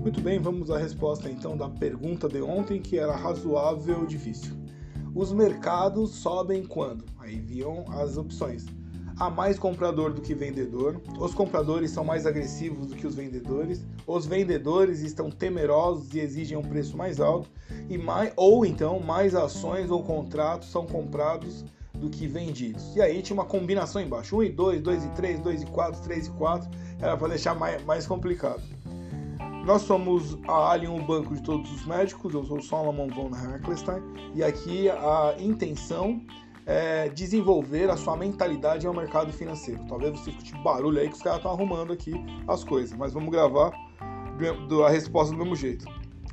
Muito bem, vamos à resposta então da pergunta de ontem, que era razoável difícil. Os mercados sobem quando? Aí viam as opções. Há mais comprador do que vendedor, os compradores são mais agressivos do que os vendedores, os vendedores estão temerosos e exigem um preço mais alto, e mais, ou então mais ações ou contratos são comprados do que vendidos. E aí tinha uma combinação embaixo: 1 e 2, 2 e 3, 2 e 4, 3 e 4, era para deixar mais, mais complicado. Nós somos a Alien, o banco de todos os médicos. Eu sou Solomon von Heckelstein e aqui a intenção é desenvolver a sua mentalidade ao mercado financeiro. Talvez você escute barulho aí que os caras estão arrumando aqui as coisas, mas vamos gravar a resposta do mesmo jeito.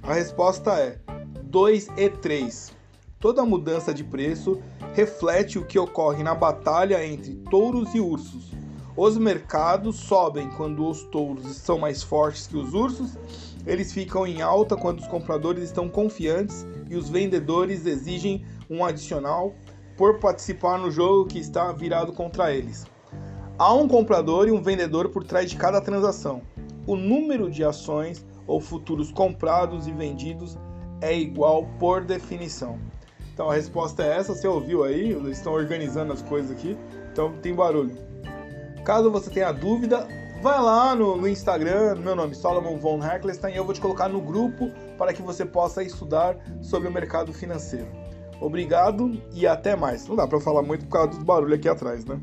A resposta é 2 e 3. Toda mudança de preço reflete o que ocorre na batalha entre touros e ursos. Os mercados sobem quando os touros são mais fortes que os ursos, eles ficam em alta quando os compradores estão confiantes e os vendedores exigem um adicional por participar no jogo que está virado contra eles. Há um comprador e um vendedor por trás de cada transação. O número de ações ou futuros comprados e vendidos é igual por definição. Então a resposta é essa, você ouviu aí, eles estão organizando as coisas aqui, então tem barulho. Caso você tenha dúvida, vai lá no, no Instagram, meu nome é Solomon von Heckelstein, e eu vou te colocar no grupo para que você possa estudar sobre o mercado financeiro. Obrigado e até mais. Não dá para falar muito por causa dos barulhos aqui atrás, né?